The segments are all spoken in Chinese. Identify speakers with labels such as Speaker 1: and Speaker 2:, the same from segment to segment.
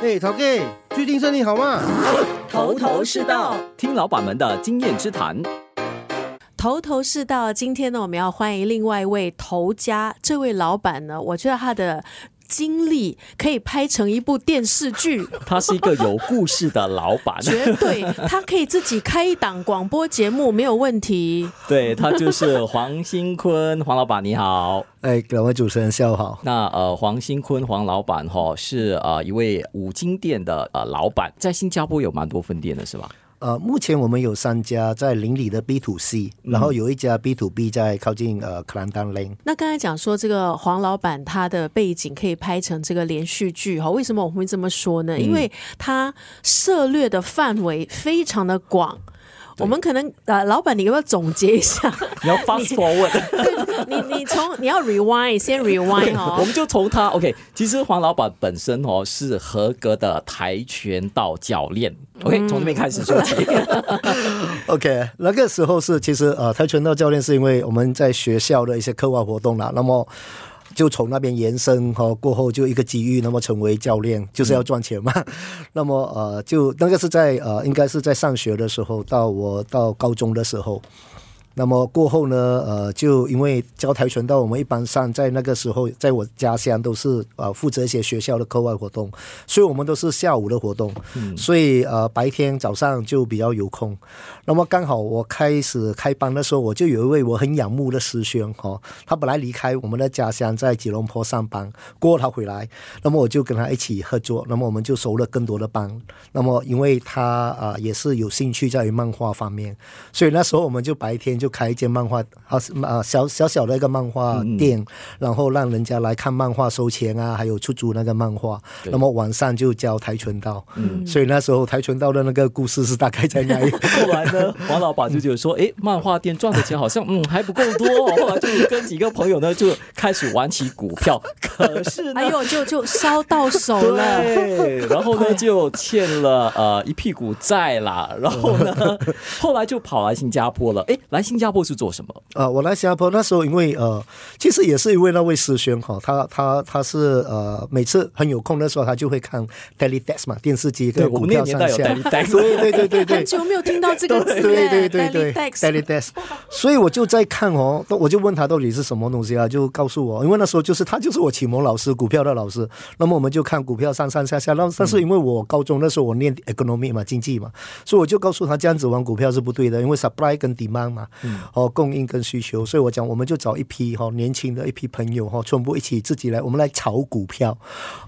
Speaker 1: 嘿，陶 K，最近生意好吗？
Speaker 2: 头头是道，听老板们的经验之谈。
Speaker 3: 头头是道，今天呢，我们要欢迎另外一位头家，这位老板呢，我觉得他的。经历可以拍成一部电视剧，
Speaker 2: 他是一个有故事的老板，
Speaker 3: 绝对，他可以自己开一档广播节目没有问题。
Speaker 2: 对，他就是黄新坤，黄老板你好，
Speaker 1: 哎，两位主持人下午好。
Speaker 2: 那呃，黄新坤黄老板哈是呃一位五金店的呃老板，在新加坡有蛮多分店的是吧？
Speaker 1: 呃，目前我们有三家在邻里的 B to C，然后有一家 B to B 在靠近呃克兰丹 Lane。
Speaker 3: 那刚才讲说这个黄老板他的背景可以拍成这个连续剧哈，为什么我会这么说呢？因为他涉猎的范围非常的广。我们可能呃，老板，你要不要总结一下？
Speaker 2: 你要 fast forward，
Speaker 3: 你你你从你要 rewind 先 rewind 哦。
Speaker 2: 我们就从他 OK，其实黄老板本身哦是合格的跆拳道教练。OK，从这边开始说起。
Speaker 1: OK，那个时候是其实呃跆拳道教练是因为我们在学校的一些课外活动啦，那么。就从那边延伸哈，过后就一个机遇，那么成为教练就是要赚钱嘛。嗯、那么呃，就那个是在呃，应该是在上学的时候，到我到高中的时候。那么过后呢，呃，就因为教跆拳道，我们一般上在那个时候，在我家乡都是呃负责一些学校的课外活动，所以我们都是下午的活动，嗯、所以呃白天早上就比较有空。那么刚好我开始开班的时候，我就有一位我很仰慕的师兄哈、哦，他本来离开我们的家乡在吉隆坡上班，过后他回来，那么我就跟他一起合作，那么我们就收了更多的班。那么因为他啊、呃、也是有兴趣在于漫画方面，所以那时候我们就白天就。开一间漫画啊啊小小小的一个漫画店，嗯、然后让人家来看漫画收钱啊，还有出租那个漫画。对那么晚上就教跆拳道，嗯，所以那时候跆拳道的那个故事是大概在那里。
Speaker 2: 后来呢，黄老板就觉得说，哎，漫画店赚的钱好像嗯还不够多，后来就跟几个朋友呢就开始玩起股票，可是
Speaker 3: 哎呦就就烧到手了，
Speaker 2: 对，然后呢就欠了呃一屁股债啦，然后呢 后来就跑来新加坡了，哎，来新。新加坡是做什么？
Speaker 1: 呃，我来新加坡那时候，因为呃，其实也是因为那位师兄哈，他他他是呃，每次很有空的时候，他就会看 Daily Dex 嘛，电视机跟股票上下。对对对对对，
Speaker 3: 很久没有听到这个词。
Speaker 1: 对对对对，Teledex。所以我就在看哦，我就问他到底是什么东西啊？就告诉我，因为那时候就是他就是我启蒙老师，股票的老师。那么我们就看股票上上下下。那但是因为我高中那时候我念 economy 嘛，经济嘛，所以我就告诉他这样子玩股票是不对的，因为 supply 跟 demand 嘛。哦，供应跟需求，所以我讲，我们就找一批哈年轻的一批朋友哈，全部一起自己来，我们来炒股票。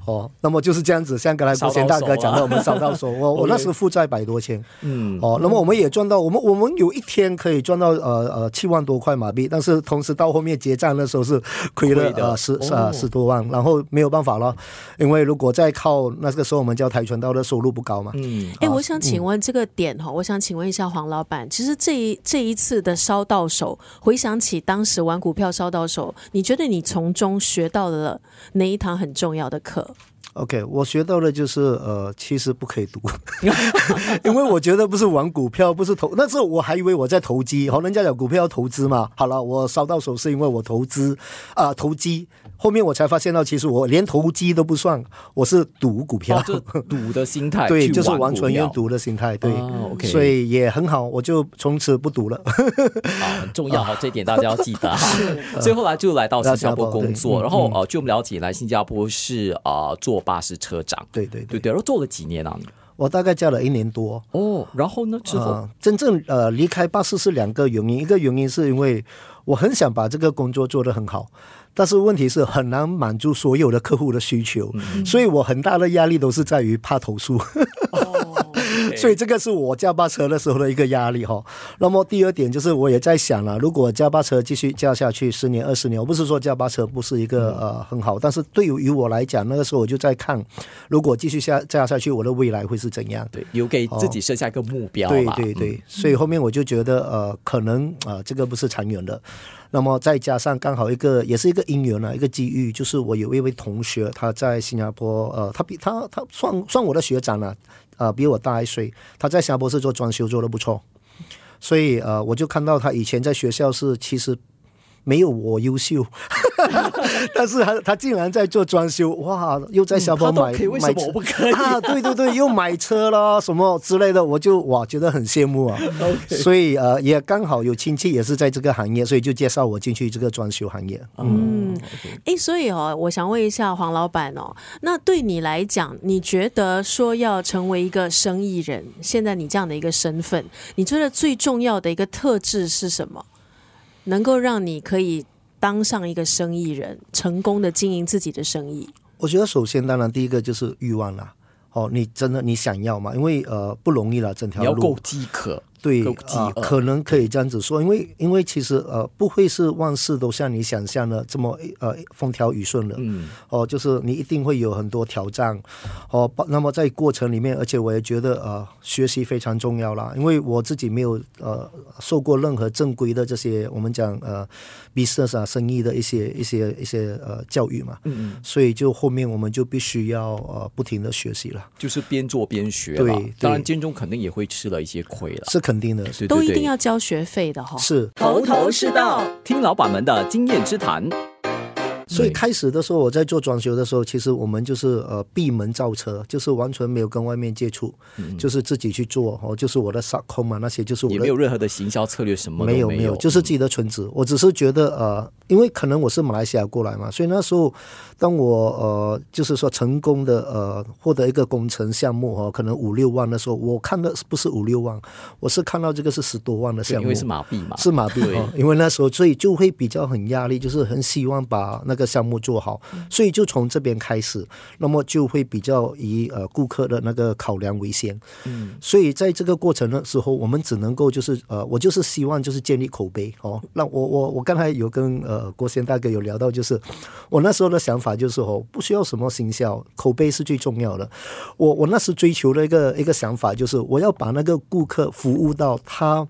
Speaker 1: 哦，那么就是这样子，像刚才国贤大哥讲的，我们烧到手，我我那时负债百多千，嗯，哦，那么我们也赚到，我们我们有一天可以赚到呃呃七万多块马币，但是同时到后面结账的时候是亏了呃十呃十多万，然后没有办法了，因为如果再靠那个时候我们教跆拳道的收入不高嘛，嗯，
Speaker 3: 哎，我想请问这个点哈，我想请问一下黄老板，其实这一这一次的烧到手，回想起当时玩股票烧到手，你觉得你从中学到了哪一堂很重要的课？
Speaker 1: ？OK，我学到的就是呃，其实不可以赌，因为我觉得不是玩股票，不是投，那时候我还以为我在投机，好，人家讲股票要投资嘛。好了，我烧到手是因为我投资啊、呃，投机。后面我才发现到，其实我连投机都不算，我是赌股票，
Speaker 2: 赌、哦、的心态，
Speaker 1: 对，就是完全用赌的心态，对、哦 okay、所以也很好，我就从此不赌了。
Speaker 2: 啊，很重要哈，这一点大家要记得哈。所以后来就来到新加坡工作，然后呃，据我们了解，来新加坡是呃做巴士车长，
Speaker 1: 对对
Speaker 2: 对对，然后做了几年啊？
Speaker 1: 我大概教了一年多
Speaker 2: 哦，然后呢？之后、呃、真正
Speaker 1: 呃离开巴士是两个原因，一个原因是因为我很想把这个工作做得很好。但是问题是很难满足所有的客户的需求，嗯、所以我很大的压力都是在于怕投诉。所以这个是我驾巴车的时候的一个压力哈。那么第二点就是我也在想了，如果驾巴车继续驾下去十年二十年，我不是说驾巴车不是一个呃很好，但是对于我来讲，那个时候我就在看，如果继续下驾下去，我的未来会是怎样？
Speaker 2: 对，有给自己设下一个目标。
Speaker 1: 对对对，嗯、所以后面我就觉得呃，可能啊、呃，这个不是长远的。那么再加上刚好一个也是一个因缘啊，一个机遇，就是我有一位同学，他在新加坡，呃，他比他他算算我的学长了，啊，呃，比我大一岁，他在新加坡是做装修做的不错，所以呃，我就看到他以前在学校是其实没有我优秀，但是他他竟然在做装修，哇，又在小宝买、
Speaker 2: 嗯、买车，我不可以
Speaker 1: 啊？对对对，又买车了什么之类的，我就哇觉得很羡慕啊。所以呃也刚好有亲戚也是在这个行业，所以就介绍我进去这个装修行业。
Speaker 3: 嗯，哎、所以哦，我想问一下黄老板哦，那对你来讲，你觉得说要成为一个生意人，现在你这样的一个身份，你觉得最重要的一个特质是什么？能够让你可以当上一个生意人，成功的经营自己的生意。
Speaker 1: 我觉得首先，当然第一个就是欲望啦。哦，你真的你想要吗？因为呃不容易了，整条路。
Speaker 2: 你要够饥渴。
Speaker 1: 对啊、呃，可能可以这样子说，因为因为其实呃不会是万事都像你想象的这么呃风调雨顺的，嗯，哦，就是你一定会有很多挑战，哦，那么在过程里面，而且我也觉得呃学习非常重要啦，因为我自己没有呃受过任何正规的这些我们讲呃 business 啊生意的一些一些一些呃教育嘛，嗯嗯，所以就后面我们就必须要呃不停的学习了，
Speaker 2: 就是边做边学，对，对。当然间中肯定也会吃了一些亏了，
Speaker 1: 是。肯定的，
Speaker 3: 都一定要交学费的哈。
Speaker 1: 是
Speaker 2: 头头是道，听老板们的经验之谈。
Speaker 1: 所以开始的时候，我在做装修的时候，其实我们就是呃闭门造车，就是完全没有跟外面接触，嗯、就是自己去做哦，就是我的 subcon 嘛，那些就是我的
Speaker 2: 也没有任何的行销策略，什么没有
Speaker 1: 没有，就是自己的存职、嗯。我只是觉得呃，因为可能我是马来西亚过来嘛，所以那时候当我呃就是说成功的呃获得一个工程项目哦，可能五六万的时候，我看的不是五六万，我是看到这个是十多万的项目，
Speaker 2: 因为是马币嘛，
Speaker 1: 是马币哦，因为那时候所以就会比较很压力，就是很希望把那个。个项目做好，所以就从这边开始，那么就会比较以呃顾客的那个考量为先。嗯，所以在这个过程的时候，我们只能够就是呃，我就是希望就是建立口碑哦。那我我我刚才有跟呃郭先大哥有聊到，就是我那时候的想法就是哦，不需要什么行销，口碑是最重要的。我我那时追求的一个一个想法就是，我要把那个顾客服务到他。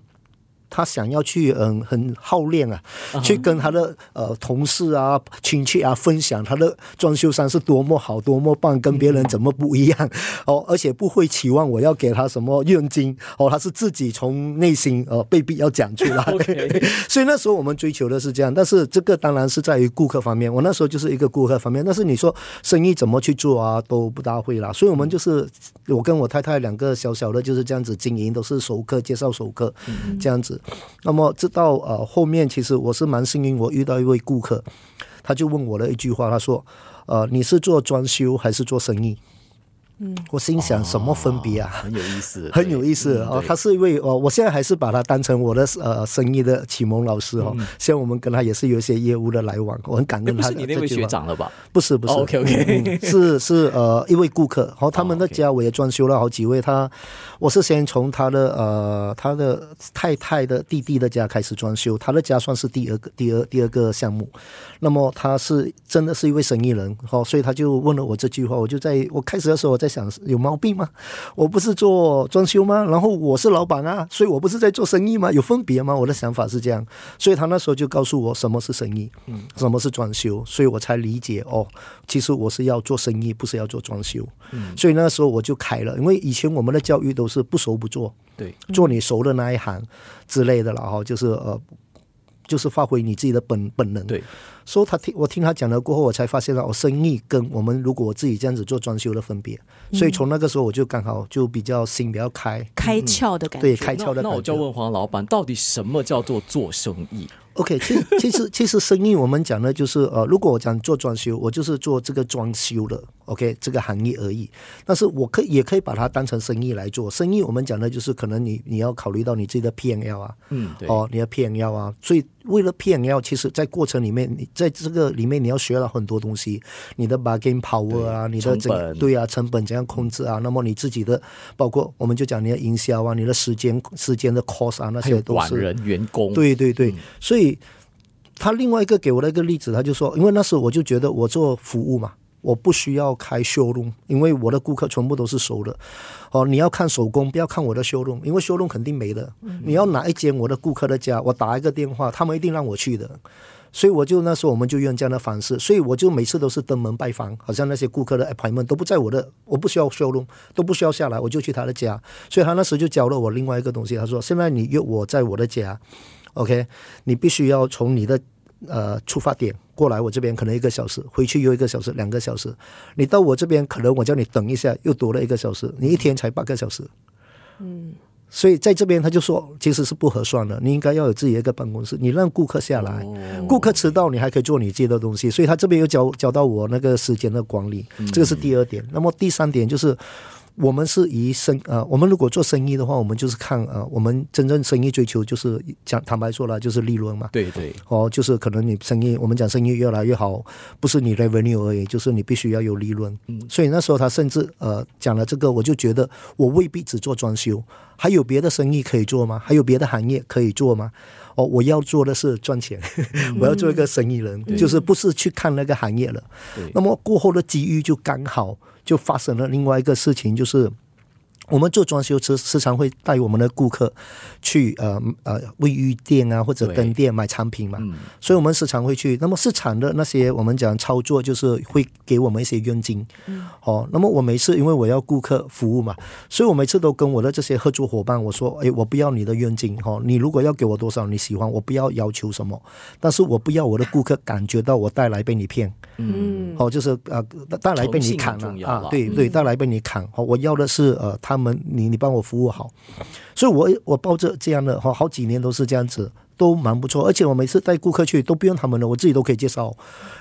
Speaker 1: 他想要去嗯很好练啊，uh -huh. 去跟他的呃同事啊亲戚啊分享他的装修商是多么好多么棒，跟别人怎么不一样哦，而且不会期望我要给他什么佣金哦，他是自己从内心呃被逼要讲出来。所以那时候我们追求的是这样，但是这个当然是在于顾客方面。我那时候就是一个顾客方面，但是你说生意怎么去做啊都不大会啦。所以我们就是我跟我太太两个小小的就是这样子经营，都是熟客介绍熟客这样子。那么直到呃后面，其实我是蛮幸运，我遇到一位顾客，他就问我了一句话，他说：“呃，你是做装修还是做生意？”嗯，我心想什么分别啊？
Speaker 2: 哦、很有意思，
Speaker 1: 很有意思哦。他是一位哦，我现在还是把他当成我的呃生意的启蒙老师哦。像、嗯、我们跟他也是有一些业务的来往，我很感恩他。
Speaker 2: 不是你那位学长了吧？
Speaker 1: 不是不是、哦、，OK OK，、嗯、是是呃一位顾客。然后他们的家我也装修了好几位。他我是先从他的呃他的太太的弟弟的家开始装修，他的家算是第二个第二第二个项目。那么他是真的是一位生意人哦，所以他就问了我这句话。我就在我开始的时候我在。想有毛病吗？我不是做装修吗？然后我是老板啊，所以我不是在做生意吗？有分别吗？我的想法是这样，所以他那时候就告诉我什么是生意，嗯，什么是装修，所以我才理解哦，其实我是要做生意，不是要做装修，嗯，所以那时候我就开了，因为以前我们的教育都是不熟不做，
Speaker 2: 对，
Speaker 1: 做你熟的那一行之类的了哈，就是呃。就是发挥你自己的本本能。对，所以他听我听他讲了过后，我才发现了我生意跟我们如果我自己这样子做装修的分别。所以从那个时候我就刚好就比较心比较开，
Speaker 3: 开窍的感觉。
Speaker 1: 对，开窍的感觉。
Speaker 2: 那我就问黄老板，到底什么叫做做生意
Speaker 1: ？OK，其实其实其实生意我们讲的就是呃，如果我讲做装修，我就是做这个装修的 OK 这个行业而已。但是我可以也可以把它当成生意来做。生意我们讲的就是可能你你要考虑到你自己的 P&L 啊，嗯，对，哦，你的 P&L 啊，所以为了 P&L，其实在过程里面，你在这个里面你要学到很多东西，你的 bargain power 啊，你的整个对啊成本怎样控制啊，那么你自己的包括我们就讲你的营销啊，你的时间时间的 cost 啊，那些都是
Speaker 2: 人员工，
Speaker 1: 对对对，嗯、所以。所以他另外一个给我的一个例子，他就说，因为那时候我就觉得我做服务嘛，我不需要开 showroom，因为我的顾客全部都是熟的。哦，你要看手工，不要看我的 showroom，因为 showroom 肯定没的。你要哪一间我的顾客的家，我打一个电话，他们一定让我去的。所以我就那时候我们就用这样的方式，所以我就每次都是登门拜访，好像那些顾客的 appointment 都不在我的，我不需要 showroom，都不需要下来，我就去他的家。所以他那时候就教了我另外一个东西，他说：现在你约我在我的家。OK，你必须要从你的呃出发点过来我这边可能一个小时，回去又一个小时，两个小时。你到我这边可能我叫你等一下，又多了一个小时，你一天才八个小时。嗯。所以在这边他就说，其实是不合算的。你应该要有自己的一个办公室，你让顾客下来，顾客迟到，你还可以做你自己的东西。所以他这边又教教到我那个时间的管理，这个是第二点。那么第三点就是。我们是以生呃，我们如果做生意的话，我们就是看呃，我们真正生意追求就是讲坦白说了，就是利润嘛。
Speaker 2: 对对。
Speaker 1: 哦，就是可能你生意，我们讲生意越来越好，不是你 revenue 而已，就是你必须要有利润。嗯。所以那时候他甚至呃讲了这个，我就觉得我未必只做装修，还有别的生意可以做吗？还有别的行业可以做吗？哦，我要做的是赚钱，嗯、我要做一个生意人，就是不是去看那个行业了。对。那么过后的机遇就刚好。就发生了另外一个事情，就是我们做装修时时常会带我们的顾客去呃呃卫浴店啊或者灯店买产品嘛，嗯、所以我们时常会去。那么市场的那些我们讲操作，就是会给我们一些佣金。嗯、哦，那么我每次因为我要顾客服务嘛，所以我每次都跟我的这些合作伙伴我说：哎，我不要你的佣金哈、哦，你如果要给我多少你喜欢，我不要要求什么，但是我不要我的顾客感觉到我带来被你骗。嗯，好、哦，就是呃，带来被你砍了啊，对对，带来被你砍。我要的是呃，他们你你帮我服务好，所以我我抱着这样的哈，好几年都是这样子，都蛮不错。而且我每次带顾客去都不用他们的，我自己都可以介绍，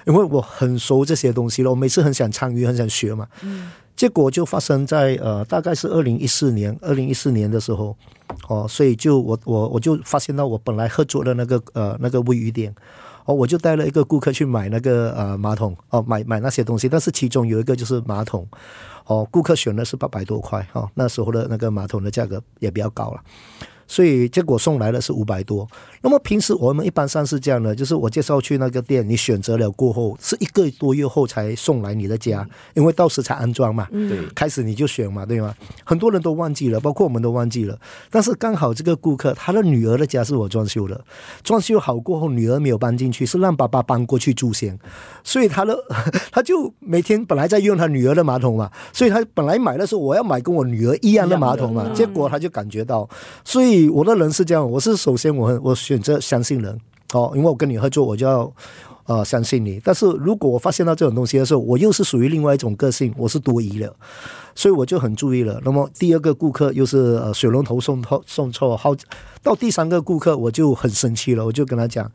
Speaker 1: 因为我很熟这些东西了。我每次很想参与，很想学嘛。嗯，结果就发生在呃，大概是二零一四年，二零一四年的时候，哦，所以就我我我就发现到我本来合作的那个呃那个卫浴店。哦，我就带了一个顾客去买那个呃马桶，哦，买买那些东西，但是其中有一个就是马桶，哦，顾客选的是八百多块，哦，那时候的那个马桶的价格也比较高了。所以结果送来的是五百多。那么平时我们一般上是这样的，就是我介绍去那个店，你选择了过后是一个多月后才送来你的家，因为到时才安装嘛。对，开始你就选嘛，对吗？很多人都忘记了，包括我们都忘记了。但是刚好这个顾客他的女儿的家是我装修的，装修好过后女儿没有搬进去，是让爸爸搬过去住先。所以他的 他就每天本来在用他女儿的马桶嘛，所以他本来买的时候我要买跟我女儿一样的马桶嘛，结果他就感觉到，所以。我的人是这样，我是首先我我选择相信人。哦，因为我跟你合作，我就要呃相信你。但是如果我发现到这种东西的时候，我又是属于另外一种个性，我是多疑的。所以我就很注意了。那么第二个顾客又是呃水龙头送错送错，好到第三个顾客我就很生气了，我就跟他讲，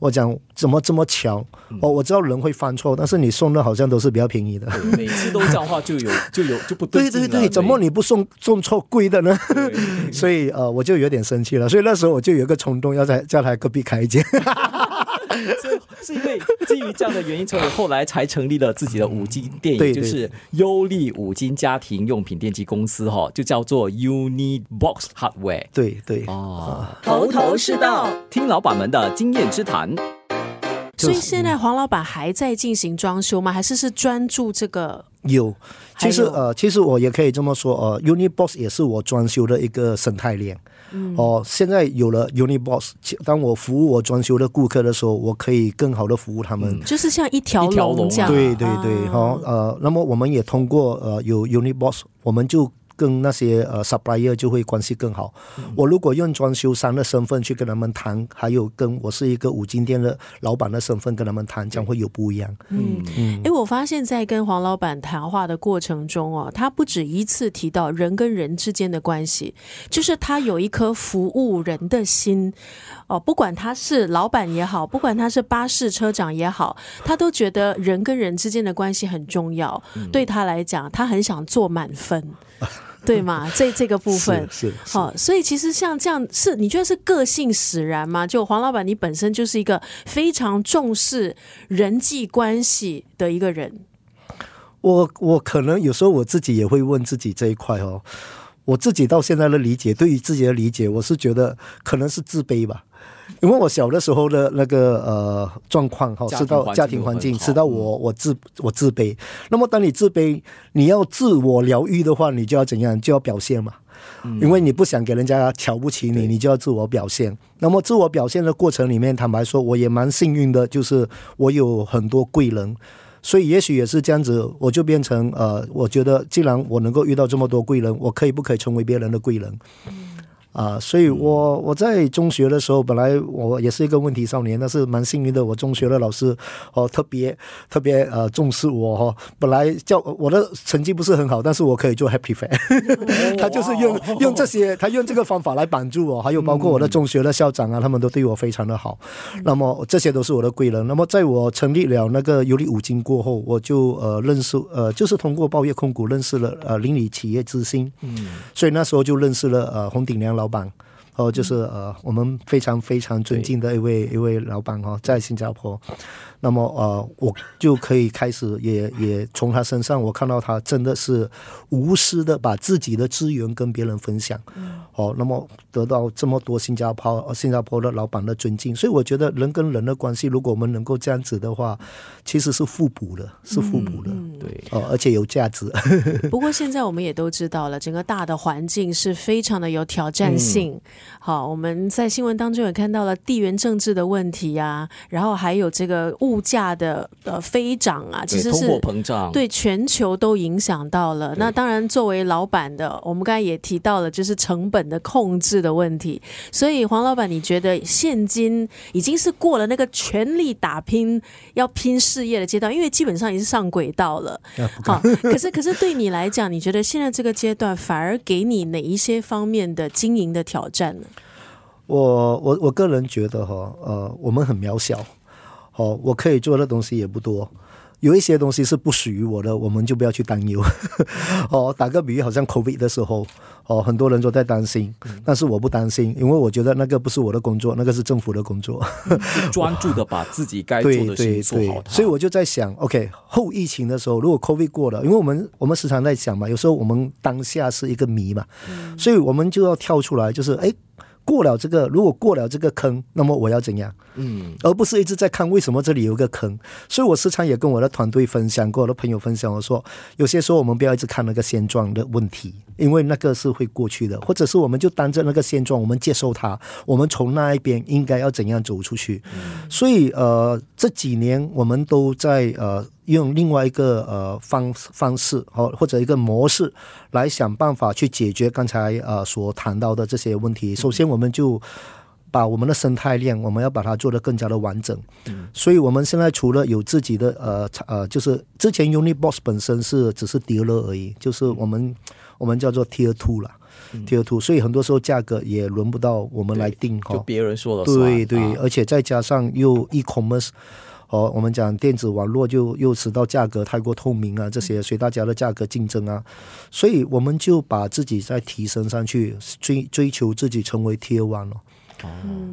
Speaker 1: 我讲怎么这么巧？哦，我知道人会犯错，但是你送的好像都是比较便宜的，
Speaker 2: 每次都这样的话就有就有就不对。
Speaker 1: 对对对，怎么你不送送错贵的呢？所以呃我就有点生气了。所以那时候我就有一个冲动，要在叫他隔壁开一间。
Speaker 2: 所以是因为基于这样的原因，所以后来才成立了自己的五金店，也就是优利五金家庭用品电器公司，哈，就叫做 Unibox Hardware。
Speaker 1: 对对
Speaker 2: 哦，头头是道，听老板们的经验之谈。
Speaker 3: 所以现在黄老板还在进行装修吗？还是是专注这个？
Speaker 1: 有，其实呃，其实我也可以这么说，呃，Unibox 也是我装修的一个生态链。嗯、哦，现在有了 unibos 当我服务我装修的顾客的时候，我可以更好的服务他们，
Speaker 3: 就是像一条龙这样。
Speaker 1: 对对对，好、啊哦，呃，那么我们也通过呃有 unibos 我们就。跟那些呃 supplier 就会关系更好。嗯、我如果用装修商的身份去跟他们谈，还有跟我是一个五金店的老板的身份跟他们谈，将会有不一样。
Speaker 3: 嗯嗯。哎、嗯，我发现，在跟黄老板谈话的过程中哦，他不止一次提到人跟人之间的关系，就是他有一颗服务人的心哦。不管他是老板也好，不管他是巴士车长也好，他都觉得人跟人之间的关系很重要。嗯、对他来讲，他很想做满分。对嘛？这这个部分
Speaker 1: 是
Speaker 3: 好、哦，所以其实像这样是你觉得是个性使然吗？就黄老板，你本身就是一个非常重视人际关系的一个人。
Speaker 1: 我我可能有时候我自己也会问自己这一块哦，我自己到现在的理解，对于自己的理解，我是觉得可能是自卑吧。因为我小的时候的那个呃状况哈，是到家庭环境，是到我我自我自卑。那么当你自卑，你要自我疗愈的话，你就要怎样？就要表现嘛。因为你不想给人家瞧不起你，你就要自我表现。那么自我表现的过程里面，坦白说，我也蛮幸运的，就是我有很多贵人，所以也许也是这样子，我就变成呃，我觉得既然我能够遇到这么多贵人，我可以不可以成为别人的贵人？啊，所以我我在中学的时候，本来我也是一个问题少年，但是蛮幸运的，我中学的老师哦特别特别呃重视我哈。本来叫我的成绩不是很好，但是我可以做 Happy Fan，他就是用用这些，他用这个方法来帮助我，还有包括我的中学的校长啊，他们都对我非常的好。那么这些都是我的贵人。那么在我成立了那个尤利五金过后，我就呃认识呃就是通过报业控股认识了呃邻里企业之星，嗯，所以那时候就认识了呃红顶梁老。老板，哦，就是呃，我们非常非常尊敬的一位一位老板哦，在新加坡。那么呃，我就可以开始也也从他身上，我看到他真的是无私的把自己的资源跟别人分享。哦，那么得到这么多新加坡新加坡的老板的尊敬，所以我觉得人跟人的关系，如果我们能够这样子的话，其实是互补的，是互补的，对，哦，而且有价值。
Speaker 3: 不过现在我们也都知道了，整个大的环境是非常的有挑战性。好，我们在新闻当中也看到了地缘政治的问题啊，然后还有这个物。价的呃飞涨啊，其实是
Speaker 2: 通货膨胀，
Speaker 3: 对全球都影响到了。那当然，作为老板的，我们刚才也提到了，就是成本的控制的问题。所以，黄老板，你觉得现今已经是过了那个全力打拼、要拼事业的阶段？因为基本上已经上轨道了。好，可是可是对你来讲，你觉得现在这个阶段反而给你哪一些方面的经营的挑战
Speaker 1: 我我我个人觉得哈，呃，我们很渺小。哦，我可以做的东西也不多，有一些东西是不属于我的，我们就不要去担忧。哦，打个比喻，好像 COVID 的时候，哦，很多人都在担心，但是我不担心，因为我觉得那个不是我的工作，那个是政府的工作。
Speaker 2: 专注的把自己该做的事情做好。
Speaker 1: 所以我就在想，OK，后疫情的时候，如果 COVID 过了，因为我们我们时常在想嘛，有时候我们当下是一个谜嘛，所以我们就要跳出来，就是哎。过了这个，如果过了这个坑，那么我要怎样？嗯，而不是一直在看为什么这里有个坑。所以我时常也跟我的团队分享，跟我的朋友分享，我说有些时候我们不要一直看那个现状的问题，因为那个是会过去的，或者是我们就当着那个现状，我们接受它，我们从那一边应该要怎样走出去。嗯，所以呃，这几年我们都在呃。用另外一个呃方方式或或者一个模式来想办法去解决刚才呃所谈到的这些问题。首先，我们就把我们的生态链，我们要把它做得更加的完整。所以，我们现在除了有自己的呃呃，就是之前 Uni-Box 本身是只是 dealer 而已，就是我们我们叫做 Tier Two 了，Tier Two。所以很多时候价格也轮不到我们来定，
Speaker 2: 就别人说了算。
Speaker 1: 对对，而且再加上又 E-commerce。哦，我们讲电子网络就又使到价格太过透明啊，这些所以大家的价格竞争啊，所以我们就把自己再提升上去，追追求自己成为 Tier One 了。哦，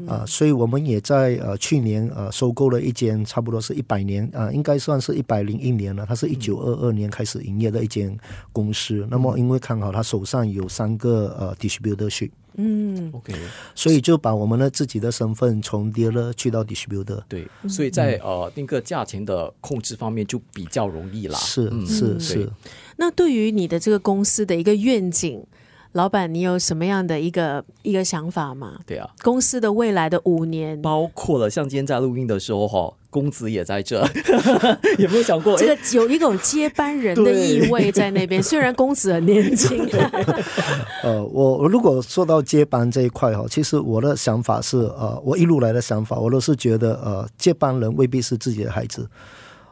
Speaker 1: 啊，所以我们也在呃去年呃收购了一间差不多是一百年啊，应该算是一百零一年了，它是一九二二年开始营业的一间公司。那么因为看好他手上有三个呃 distributorship。
Speaker 3: 嗯
Speaker 2: ，OK，
Speaker 1: 所以就把我们的自己的身份从 dealer 去到 distributor，
Speaker 2: 对，所以在呃那个价钱的控制方面就比较容易啦。
Speaker 1: 是是是。
Speaker 3: 那对于你的这个公司的一个愿景，老板，你有什么样的一个一个想法吗？
Speaker 2: 对啊，
Speaker 3: 公司的未来的五年，
Speaker 2: 包括了像今天在录音的时候哈。公子也在这，有没有想过？
Speaker 3: 这个有一种接班人的意味在 那边。虽然公子很年轻，
Speaker 1: 呃，我如果说到接班这一块哈，其实我的想法是，呃，我一路来的想法，我都是觉得，呃，接班人未必是自己的孩子。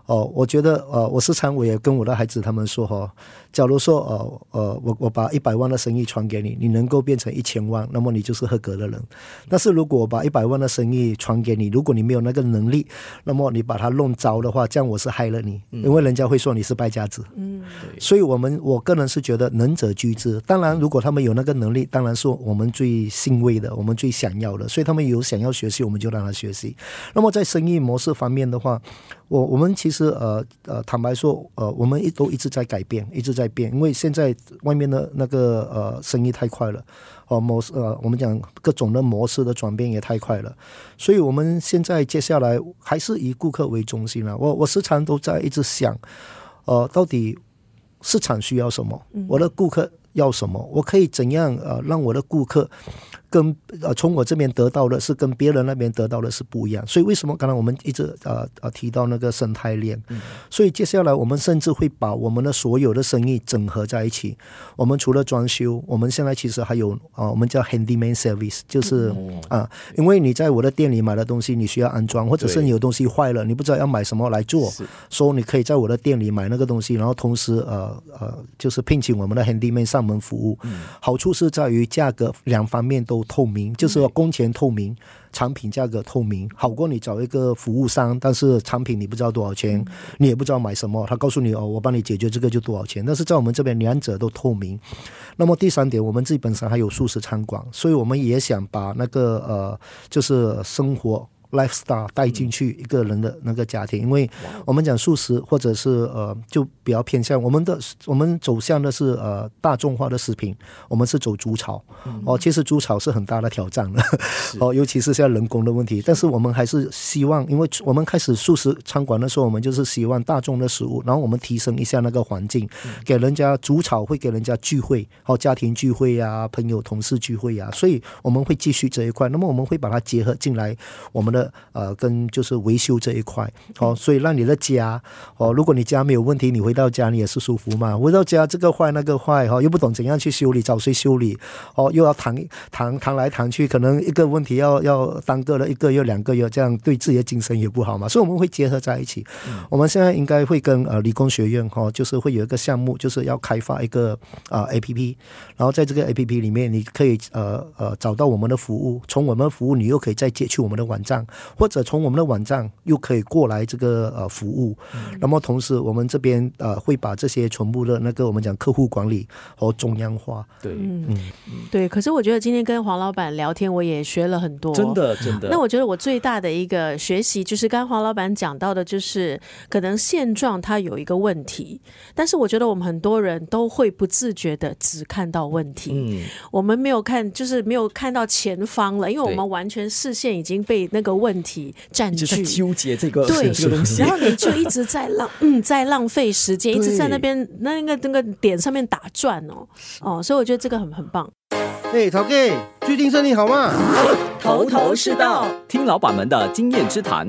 Speaker 1: 哦，我觉得，呃，我时常我也跟我的孩子他们说哈，假如说，呃，呃，我我把一百万的生意传给你，你能够变成一千万，那么你就是合格的人。但是如果我把一百万的生意传给你，如果你没有那个能力，那么你把它弄糟的话，这样我是害了你，因为人家会说你是败家子。嗯，所以我们我个人是觉得能者居之。当然，如果他们有那个能力，当然是我们最欣慰的，我们最想要的。所以他们有想要学习，我们就让他学习。那么在生意模式方面的话，我我们其实呃呃坦白说呃我们一都一直在改变，一直在变，因为现在外面的那个呃生意太快了，哦模式呃我们讲各种的模式的转变也太快了，所以我们现在接下来还是以顾客为中心了。我我时常都在一直想，呃到底市场需要什么，我的顾客要什么，我可以怎样呃让我的顾客跟呃从我这边得到的是跟别人那边得到的是不一样。所以为什么刚才我们一直呃呃提到那个生态链？嗯、所以接下来我们甚至会把我们的所有的生意整合在一起。我们除了装修，我们现在其实还有啊、呃，我们叫 handyman service，就是啊、因为你在我的店里买的东西，你需要安装，或者是你有东西坏了，你不知道要买什么来做，所以你可以在我的店里买那个东西，然后同时呃呃，就是聘请我们的 handyman 上门服务。嗯、好处是在于价格两方面都透明，就是说工钱透明。产品价格透明，好过你找一个服务商，但是产品你不知道多少钱，你也不知道买什么，他告诉你哦，我帮你解决这个就多少钱。但是在我们这边两者都透明。那么第三点，我们自己本身还有素食餐馆，所以我们也想把那个呃，就是生活。Lifestyle 带进去一个人的那个家庭，因为我们讲素食或者是呃，就比较偏向我们的，我们走向的是呃大众化的食品，我们是走猪草哦，其实猪草是很大的挑战的 哦，尤其是现在人工的问题。但是我们还是希望，因为我们开始素食餐馆的时候，我们就是希望大众的食物，然后我们提升一下那个环境，给人家煮草会给人家聚会，好家庭聚会呀，朋友同事聚会呀，所以我们会继续这一块。那么我们会把它结合进来，我们的。呃，跟就是维修这一块，哦，所以让你的家，哦，如果你家没有问题，你回到家你也是舒服嘛。回到家这个坏那个坏，哈，又不懂怎样去修理，找谁修理？哦，又要谈谈谈来谈去，可能一个问题要要耽搁了一个月两个月，这样对自己的精神也不好嘛。所以我们会结合在一起。嗯、我们现在应该会跟呃理工学院哈，就是会有一个项目，就是要开发一个啊、呃、APP，然后在这个 APP 里面，你可以呃呃找到我们的服务，从我们的服务，你又可以再接去我们的网站。或者从我们的网站又可以过来这个呃服务，嗯、那么同时我们这边呃会把这些全部的那个我们讲客户管理和中央化。
Speaker 2: 对，
Speaker 3: 嗯，嗯。对。可是我觉得今天跟黄老板聊天，我也学了很多，
Speaker 2: 真的真的。
Speaker 3: 那我觉得我最大的一个学习就是刚黄老板讲到的，就是可能现状它有一个问题，但是我觉得我们很多人都会不自觉的只看到问题，嗯，我们没有看，就是没有看到前方了，因为我们完全视线已经被那个问题。占据，
Speaker 2: 纠结这个
Speaker 3: 对
Speaker 2: 这个东西，
Speaker 3: 然后你就一直在浪，嗯，在浪费时间，一直在那边那个那个点上面打转哦哦，所以我觉得这个很很棒。
Speaker 4: 哎，陶哥，最近身体好吗？
Speaker 2: 头头是道，听老板们的经验之谈。